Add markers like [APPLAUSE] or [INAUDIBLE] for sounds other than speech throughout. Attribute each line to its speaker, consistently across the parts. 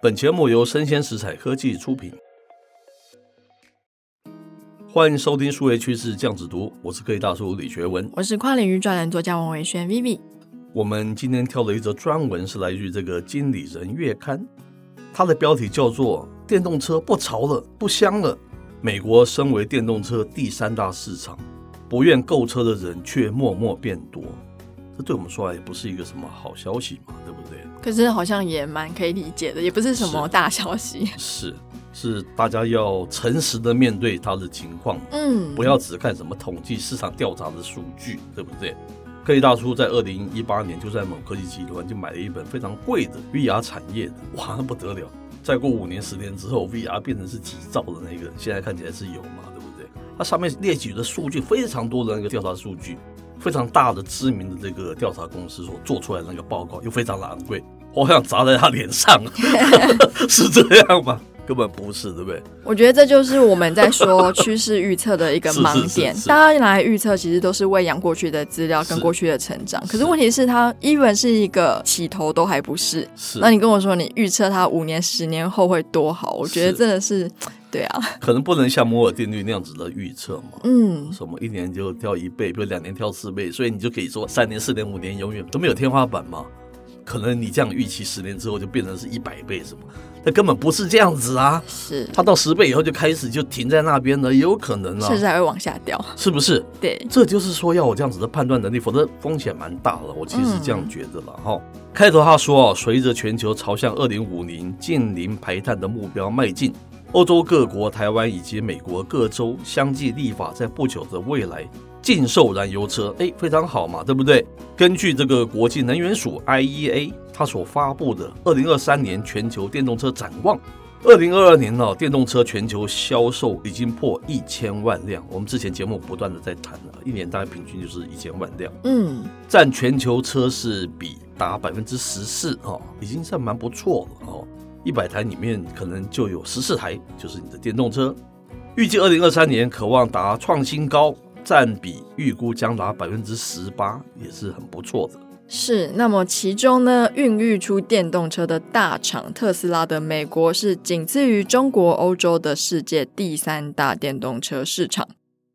Speaker 1: 本节目由生鲜食材科技出品，欢迎收听数位趋势酱子读，我是科技大叔李学文，
Speaker 2: 我是跨领域专栏作家王伟轩 Vivi。
Speaker 1: 我们今天挑了一则专文，是来自于这个《经理人月刊》，它的标题叫做“电动车不潮了，不香了”。美国身为电动车第三大市场，不愿购车的人却默默变多。这对我们说来也不是一个什么好消息嘛，对不对？
Speaker 2: 可是好像也蛮可以理解的，也不是什么大消息。
Speaker 1: 是 [LAUGHS] 是，是大家要诚实的面对它的情况，嗯，不要只看什么统计市场调查的数据，对不对？科技大叔在二零一八年就在某科技集团就买了一本非常贵的 VR 产业的，哇，那不得了！再过五年十年之后，VR 变成是几兆的那个，现在看起来是有嘛，对不对？它上面列举的数据非常多的那个调查数据。非常大的知名的这个调查公司所做出来的那个报告又非常的昂贵，我好想砸在他脸上，[LAUGHS] [LAUGHS] 是这样吗？根本不是，对不对？
Speaker 2: 我觉得这就是我们在说趋势预测的一个 [LAUGHS] 盲点。大家拿来预测，其实都是喂养过去的资料跟过去的成长。可是问题是，它 even 是一个起头都还不是。是。那你跟我说，你预测它五年、十年后会多好？我觉得真的是。对啊，[LAUGHS]
Speaker 1: 可能不能像摩尔定律那样子的预测嘛。嗯，什么一年就跳一倍，比如两年跳四倍，所以你就可以说三年、四年、五年永远都没有天花板嘛。可能你这样预期十年之后就变成是一百倍什么？那根本不是这样子啊。是，它到十倍以后就开始就停在那边了，也有可能啊，
Speaker 2: 甚至还会往下掉，
Speaker 1: 是不是？
Speaker 2: 对，
Speaker 1: 这就是说要我这样子的判断能力，否则风险蛮大的。我其实是这样觉得了哈。嗯、开头他说啊，随着全球朝向二零五零近零排碳的目标迈进。欧洲各国、台湾以及美国各州相继立法，在不久的未来禁售燃油车，哎，非常好嘛，对不对？根据这个国际能源署 IEA 它所发布的二零二三年全球电动车展望，二零二二年呢，电动车全球销售已经破一千万辆。我们之前节目不断的在谈了，一年大概平均就是一千万辆，嗯，占全球车市比达百分之十四，哈，已经算蛮不错了，哦。一百台里面可能就有十四台就是你的电动车。预计二零二三年可望达创新高，占比预估将达百分之十八，也是很不错的。
Speaker 2: 是，那么其中呢，孕育出电动车的大厂特斯拉的美国是仅次于中国、欧洲的世界第三大电动车市场。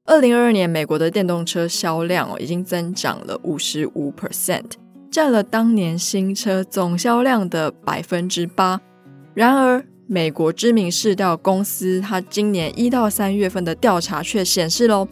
Speaker 2: 二零二二年，美国的电动车销量哦已经增长了五十五 percent，占了当年新车总销量的百分之八。然而，美国知名市调公司，它今年一到三月份的调查却显示喽，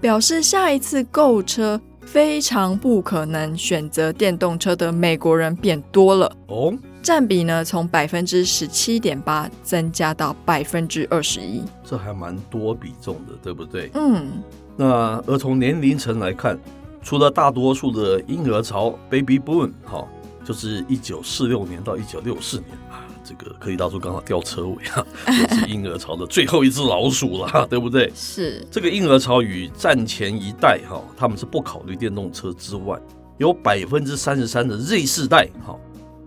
Speaker 2: 表示下一次购车非常不可能选择电动车的美国人变多了哦，占比呢从百分之十七点八增加到百分之二十一，
Speaker 1: 这还蛮多比重的，对不对？嗯，那而从年龄层来看，除了大多数的婴儿潮 （Baby Boom） 哈，就是一九四六年到一九六四年啊。这个科技大叔刚好掉车尾啊，[LAUGHS] 也是婴儿潮的最后一只老鼠了，[LAUGHS] 对不对？
Speaker 2: 是
Speaker 1: 这个婴儿潮与战前一代哈，他们是不考虑电动车之外，有百分之三十三的 Z 世代哈，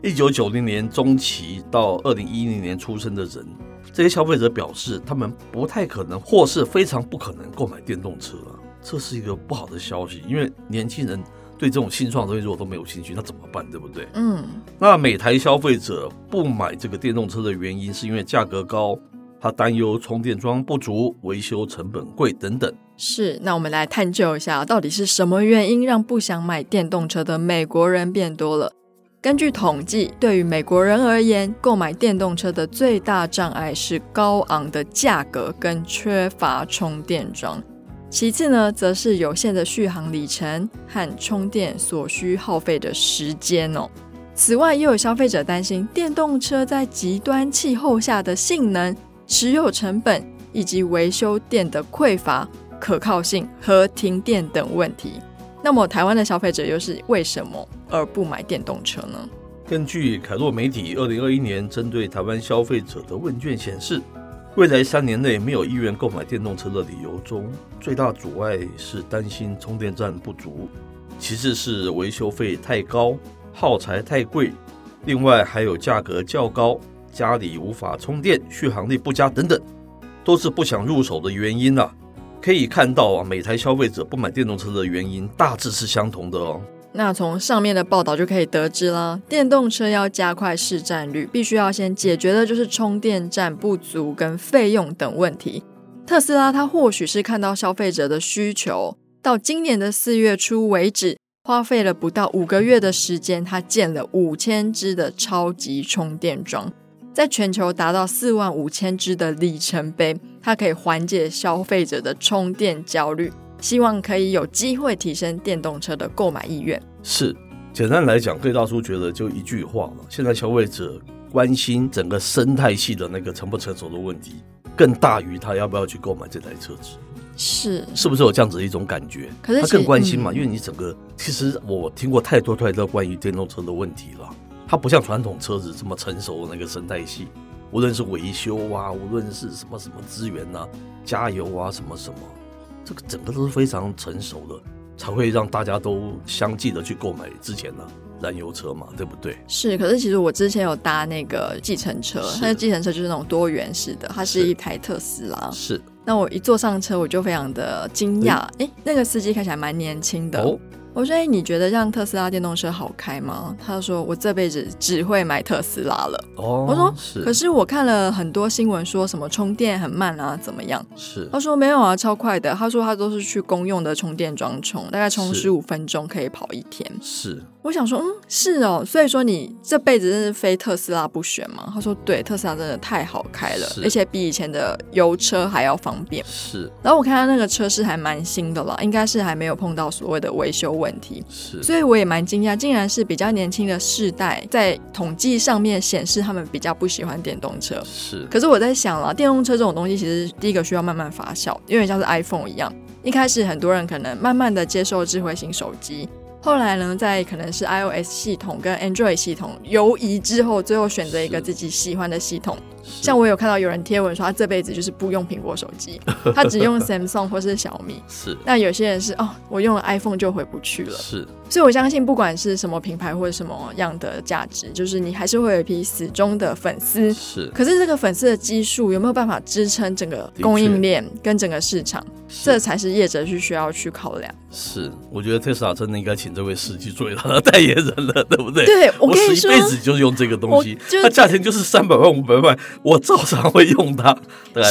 Speaker 1: 一九九零年中期到二零一零年出生的人，这些消费者表示，他们不太可能或是非常不可能购买电动车啊，这是一个不好的消息，因为年轻人。对这种新创的东西如果都没有兴趣，那怎么办？对不对？嗯，那每台消费者不买这个电动车的原因，是因为价格高，他担忧充电桩不足、维修成本贵等等。
Speaker 2: 是，那我们来探究一下，到底是什么原因让不想买电动车的美国人变多了？根据统计，对于美国人而言，购买电动车的最大障碍是高昂的价格跟缺乏充电桩。其次呢，则是有限的续航里程和充电所需耗费的时间哦。此外，又有消费者担心电动车在极端气候下的性能、持有成本以及维修电的匮乏、可靠性和停电等问题。那么，台湾的消费者又是为什么而不买电动车呢？
Speaker 1: 根据凯洛媒体二零二一年针对台湾消费者的问卷显示，未来三年内没有意愿购买电动车的理由中，最大阻碍是担心充电站不足，其次是维修费太高、耗材太贵，另外还有价格较高、家里无法充电、续航力不佳等等，都是不想入手的原因啊。可以看到啊，每台消费者不买电动车的原因大致是相同的哦。
Speaker 2: 那从上面的报道就可以得知啦，电动车要加快市占率，必须要先解决的就是充电站不足跟费用等问题。特斯拉它或许是看到消费者的需求，到今年的四月初为止，花费了不到五个月的时间，它建了五千支的超级充电桩，在全球达到四万五千支的里程碑，它可以缓解消费者的充电焦虑。希望可以有机会提升电动车的购买意愿。
Speaker 1: 是，简单来讲，对大叔觉得就一句话了：现在消费者关心整个生态系的那个成不成熟的问题，更大于他要不要去购买这台车子。
Speaker 2: 是，
Speaker 1: 是不是有这样子的一种感觉？
Speaker 2: 可是
Speaker 1: 他更关心嘛，
Speaker 2: 嗯、
Speaker 1: 因为你整个其实我听过太多太多关于电动车的问题了。它不像传统车子这么成熟的那个生态系，无论是维修啊，无论是什么什么资源啊，加油啊，什么什么。这个整个都是非常成熟的，才会让大家都相继的去购买之前的燃油车嘛，对不对？
Speaker 2: 是，可是其实我之前有搭那个计程车，它的计程车就是那种多元式的，它是一台特斯拉。
Speaker 1: 是，
Speaker 2: 那我一坐上车，我就非常的惊讶，哎、欸，那个司机看起来蛮年轻的。哦我说：“哎，你觉得让特斯拉电动车好开吗？”他说：“我这辈子只会买特斯拉了。”哦，我说：“是。”可是我看了很多新闻，说什么充电很慢啊，怎么样？
Speaker 1: 是。
Speaker 2: 他说：“没有啊，超快的。”他说：“他都是去公用的充电桩充，大概充十五分钟可以跑一天。”
Speaker 1: 是。
Speaker 2: 我想说：“嗯，是哦。”所以说你这辈子真是非特斯拉不选吗？他说：“对，特斯拉真的太好开了，而且比以前的油车还要方便。”
Speaker 1: 是。
Speaker 2: 然后我看他那个车是还蛮新的啦，应该是还没有碰到所谓的维修问题。
Speaker 1: 是，
Speaker 2: 所以我也蛮惊讶，竟然是比较年轻的世代，在统计上面显示他们比较不喜欢电动车。
Speaker 1: 是，
Speaker 2: 可是我在想了，电动车这种东西，其实第一个需要慢慢发酵，因为像是 iPhone 一样，一开始很多人可能慢慢的接受智慧型手机，后来呢，在可能是 iOS 系统跟 Android 系统游移之后，最后选择一个自己喜欢的系统。像我有看到有人贴文说，他这辈子就是不用苹果手机，[LAUGHS] 他只用 Samsung 或是小米。
Speaker 1: 是，
Speaker 2: 那有些人是哦，我用了 iPhone 就回不去了。
Speaker 1: 是，
Speaker 2: 所以我相信，不管是什么品牌或者什么样的价值，就是你还是会有一批死忠的粉丝。
Speaker 1: 是，
Speaker 2: 可是这个粉丝的基数有没有办法支撑整个供应链跟整个市场？这才是业者是需要去考量。
Speaker 1: 是，我觉得特斯拉真的应该请这位司机作为他的代言人了，对不对？
Speaker 2: 对，我跟你说，
Speaker 1: 我一辈子就是用这个东西，它价钱就是三百万、五百万。我照常会用它，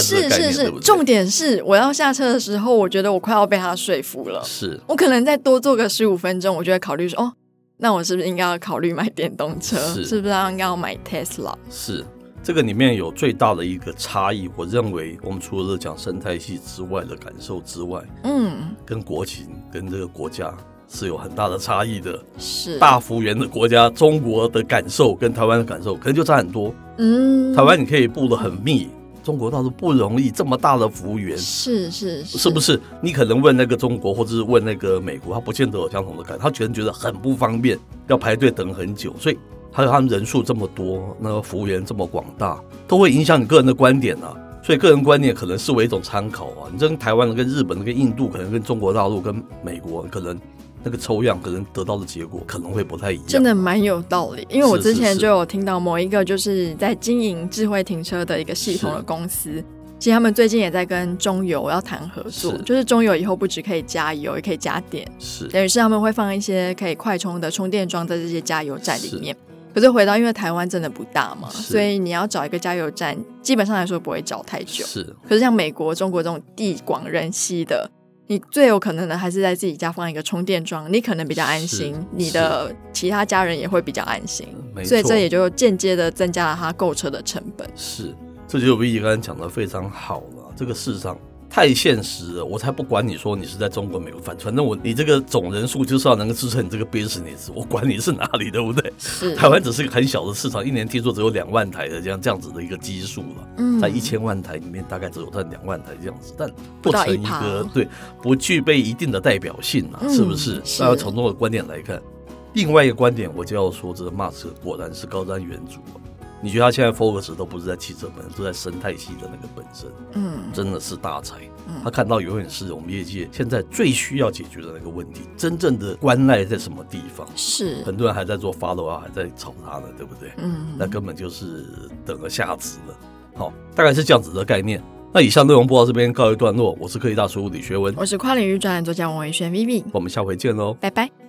Speaker 2: 是是是，重点是我要下车的时候，我觉得我快要被他说服了。
Speaker 1: 是
Speaker 2: 我可能再多坐个十五分钟，我就会考虑说，哦，那我是不是应该要考虑买电动车？是，是不是应该要买 Tesla？
Speaker 1: 是这个里面有最大的一个差异，我认为我们除了讲生态系之外的感受之外，
Speaker 2: 嗯，
Speaker 1: 跟国情跟这个国家。是有很大的差异的，
Speaker 2: 是
Speaker 1: 大幅员的国家，中国的感受跟台湾的感受可能就差很多。
Speaker 2: 嗯，
Speaker 1: 台湾你可以布的很密，中国倒是不容易，这么大的幅员，
Speaker 2: 是是是，
Speaker 1: 是不是？你可能问那个中国，或者是问那个美国，他不见得有相同的感，他觉得觉得很不方便，要排队等很久，所以还有他们人数这么多，那个服务员这么广大，都会影响你个人的观点啊。所以个人观点可能视为一种参考啊。你这跟台湾的、跟日本的、跟印度，可能跟中国大陆、跟美国可能。那个抽样可能得到的结果可能会不太一样，
Speaker 2: 真的蛮有道理。因为我之前就有听到某一个就是在经营智慧停车的一个系统的公司，其实他们最近也在跟中油要谈合作，是就是中油以后不只可以加油，也可以加电，
Speaker 1: 是
Speaker 2: 等于是他们会放一些可以快充的充电桩在这些加油站里面。是可是回到因为台湾真的不大嘛，所以你要找一个加油站，基本上来说不会找太久。
Speaker 1: 是，
Speaker 2: 可是像美国、中国这种地广人稀的。你最有可能的还是在自己家放一个充电桩，你可能比较安心，你的其他家人也会比较安心，所以这也就间接的增加了他购车的成本。
Speaker 1: 是，这就 V 刚才讲的非常好了，这个事实上。太现实了，我才不管你说你是在中国、美国，反反正我你这个总人数就是要能够支撑你这个 business，我管你是哪里，对不对？
Speaker 2: 是。
Speaker 1: 台湾只是一个很小的市场，一年听说只有两万台的这样这样子的一个基数了，
Speaker 2: 嗯，
Speaker 1: 在一千万台里面大概只有在两万台这样子，但不成一个，对，不具备一定的代表性啊，是不是？那要从这个观点来看。另外一个观点，我就要说，这个马斯克果然是高瞻远瞩。你觉得他现在 focus 都不是在汽车本身，都在生态系的那个本身。嗯，真的是大才。嗯，他看到永远是我们业界现在最需要解决的那个问题，真正的关赖在什么地方？
Speaker 2: 是
Speaker 1: 很多人还在做 follow 啊，还在炒他呢，对不对？嗯，那根本就是等个下次了。好，大概是这样子的概念。那以上内容播到这边告一段落，我是科技大叔李学文，
Speaker 2: 我是跨领域专栏作家王维轩 Vivi，
Speaker 1: 我们下回见喽，
Speaker 2: 拜拜。